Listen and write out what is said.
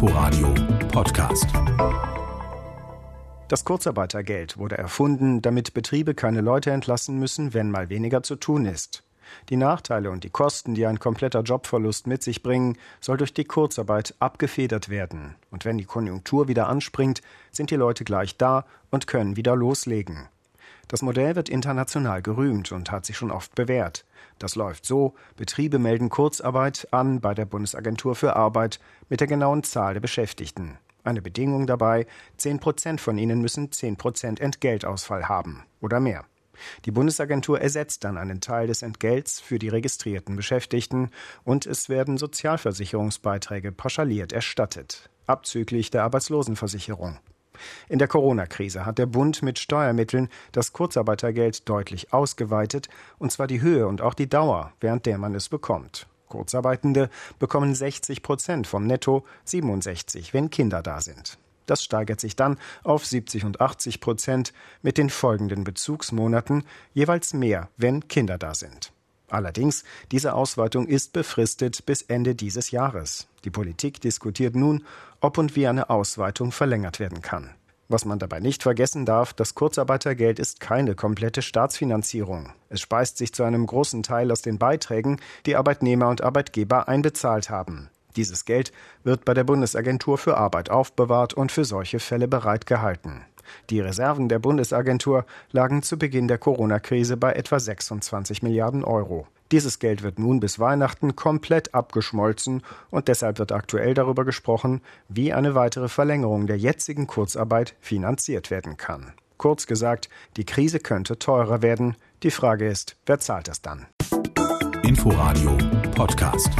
Inforadio Podcast. Das Kurzarbeitergeld wurde erfunden, damit Betriebe keine Leute entlassen müssen, wenn mal weniger zu tun ist. Die Nachteile und die Kosten, die ein kompletter Jobverlust mit sich bringen, soll durch die Kurzarbeit abgefedert werden. Und wenn die Konjunktur wieder anspringt, sind die Leute gleich da und können wieder loslegen. Das Modell wird international gerühmt und hat sich schon oft bewährt. Das läuft so, Betriebe melden Kurzarbeit an bei der Bundesagentur für Arbeit mit der genauen Zahl der Beschäftigten. Eine Bedingung dabei, 10 Prozent von ihnen müssen 10 Prozent Entgeltausfall haben oder mehr. Die Bundesagentur ersetzt dann einen Teil des Entgelts für die registrierten Beschäftigten und es werden Sozialversicherungsbeiträge pauschaliert erstattet, abzüglich der Arbeitslosenversicherung. In der Corona-Krise hat der Bund mit Steuermitteln das Kurzarbeitergeld deutlich ausgeweitet, und zwar die Höhe und auch die Dauer, während der man es bekommt. Kurzarbeitende bekommen 60 Prozent vom Netto, 67, wenn Kinder da sind. Das steigert sich dann auf 70 und 80 Prozent mit den folgenden Bezugsmonaten, jeweils mehr, wenn Kinder da sind. Allerdings, diese Ausweitung ist befristet bis Ende dieses Jahres. Die Politik diskutiert nun, ob und wie eine Ausweitung verlängert werden kann. Was man dabei nicht vergessen darf, das Kurzarbeitergeld ist keine komplette Staatsfinanzierung. Es speist sich zu einem großen Teil aus den Beiträgen, die Arbeitnehmer und Arbeitgeber einbezahlt haben. Dieses Geld wird bei der Bundesagentur für Arbeit aufbewahrt und für solche Fälle bereitgehalten. Die Reserven der Bundesagentur lagen zu Beginn der Corona-Krise bei etwa 26 Milliarden Euro. Dieses Geld wird nun bis Weihnachten komplett abgeschmolzen und deshalb wird aktuell darüber gesprochen, wie eine weitere Verlängerung der jetzigen Kurzarbeit finanziert werden kann. Kurz gesagt, die Krise könnte teurer werden. Die Frage ist, wer zahlt das dann? Inforadio Podcast.